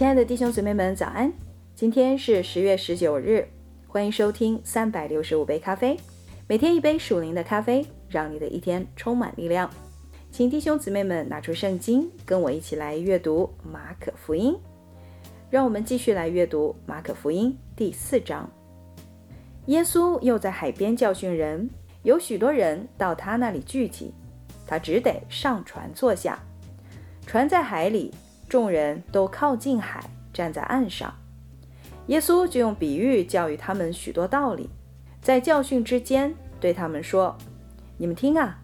亲爱的弟兄姊妹们，早安！今天是十月十九日，欢迎收听三百六十五杯咖啡，每天一杯属灵的咖啡，让你的一天充满力量。请弟兄姊妹们拿出圣经，跟我一起来阅读马可福音。让我们继续来阅读马可福音第四章。耶稣又在海边教训人，有许多人到他那里聚集，他只得上船坐下。船在海里。众人都靠近海，站在岸上。耶稣就用比喻教育他们许多道理，在教训之间对他们说：“你们听啊，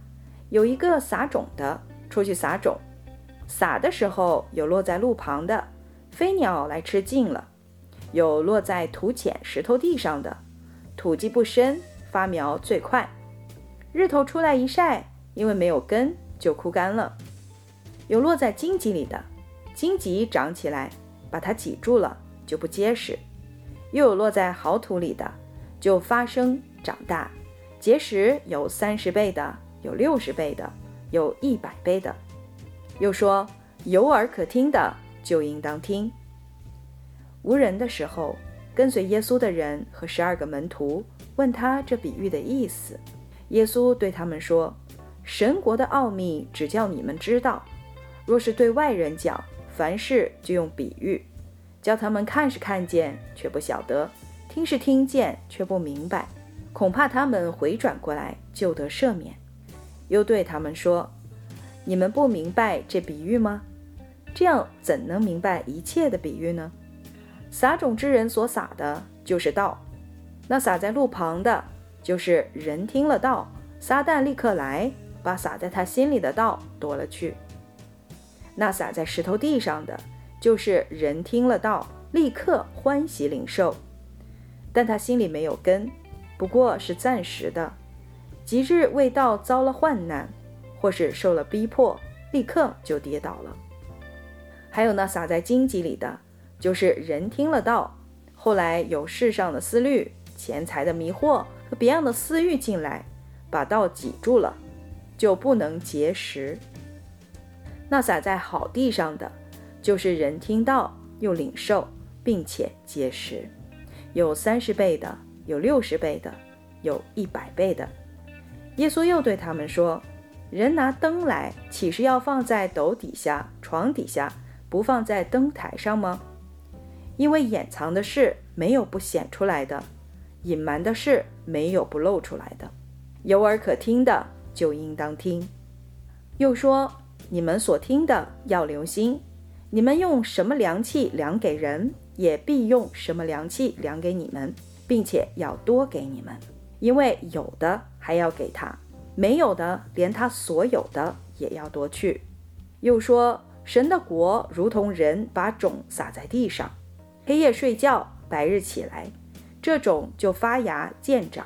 有一个撒种的出去撒种，撒的时候有落在路旁的，飞鸟来吃尽了；有落在土浅石头地上的，土基不深，发苗最快。日头出来一晒，因为没有根，就枯干了；有落在荆棘里的。”荆棘长起来，把它挤住了，就不结实；又有落在好土里的，就发生长大，结实有三十倍的，有六十倍的，有一百倍的。又说有耳可听的，就应当听。无人的时候，跟随耶稣的人和十二个门徒问他这比喻的意思。耶稣对他们说：“神国的奥秘只叫你们知道，若是对外人讲。”凡事就用比喻，叫他们看是看见，却不晓得；听是听见，却不明白。恐怕他们回转过来，就得赦免。又对他们说：“你们不明白这比喻吗？这样怎能明白一切的比喻呢？撒种之人所撒的，就是道；那撒在路旁的，就是人听了道，撒旦立刻来，把撒在他心里的道夺了去。”那撒在石头地上的，就是人听了道，立刻欢喜领受，但他心里没有根，不过是暂时的。即日为道，遭了患难，或是受了逼迫，立刻就跌倒了。还有那撒在荆棘里的，就是人听了道，后来有世上的思虑、钱财的迷惑和别样的私欲进来，把道挤住了，就不能结实。那撒在好地上的，就是人听到又领受，并且结实，有三十倍的，有六十倍的，有一百倍的。耶稣又对他们说：“人拿灯来，岂是要放在斗底下、床底下，不放在灯台上吗？因为掩藏的事没有不显出来的，隐瞒的事没有不露出来的。有耳可听的，就应当听。”又说。你们所听的要留心，你们用什么量器量给人，也必用什么量器量给你们，并且要多给你们，因为有的还要给他，没有的连他所有的也要夺去。又说，神的国如同人把种撒在地上，黑夜睡觉，白日起来，这种就发芽见长。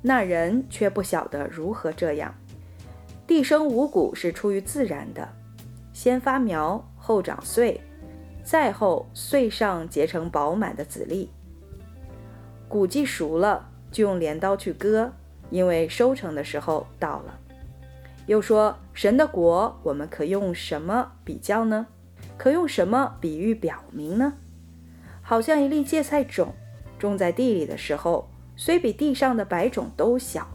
那人却不晓得如何这样。地生五谷是出于自然的，先发苗，后长穗，再后穗上结成饱满的籽粒。谷既熟了，就用镰刀去割，因为收成的时候到了。又说神的国，我们可用什么比较呢？可用什么比喻表明呢？好像一粒芥菜种，种在地里的时候，虽比地上的白种都小。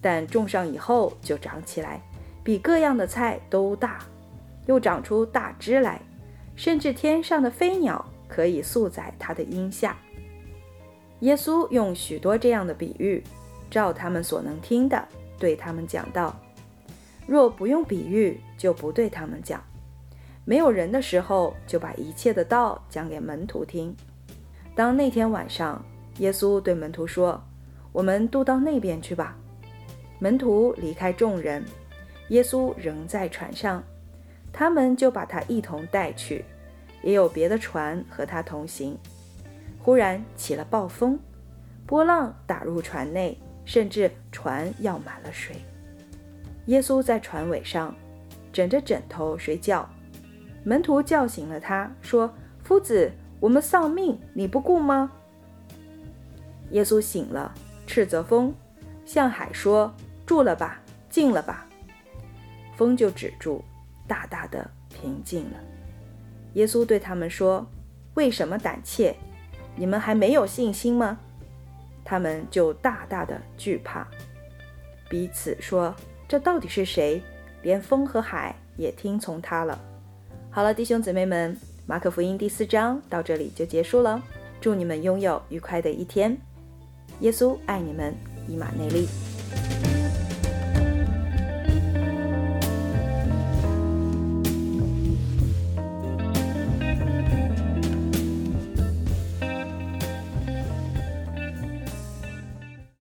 但种上以后就长起来，比各样的菜都大，又长出大枝来，甚至天上的飞鸟可以宿在它的荫下。耶稣用许多这样的比喻，照他们所能听的，对他们讲道。若不用比喻，就不对他们讲。没有人的时候，就把一切的道讲给门徒听。当那天晚上，耶稣对门徒说：“我们渡到那边去吧。”门徒离开众人，耶稣仍在船上，他们就把他一同带去，也有别的船和他同行。忽然起了暴风，波浪打入船内，甚至船要满了水。耶稣在船尾上枕着枕头睡觉，门徒叫醒了他，说：“夫子，我们丧命，你不顾吗？”耶稣醒了，斥责风，向海说。住了吧，静了吧，风就止住，大大的平静了。耶稣对他们说：“为什么胆怯？你们还没有信心吗？”他们就大大的惧怕，彼此说：“这到底是谁？连风和海也听从他了。”好了，弟兄姊妹们，马可福音第四章到这里就结束了。祝你们拥有愉快的一天。耶稣爱你们，以马内利。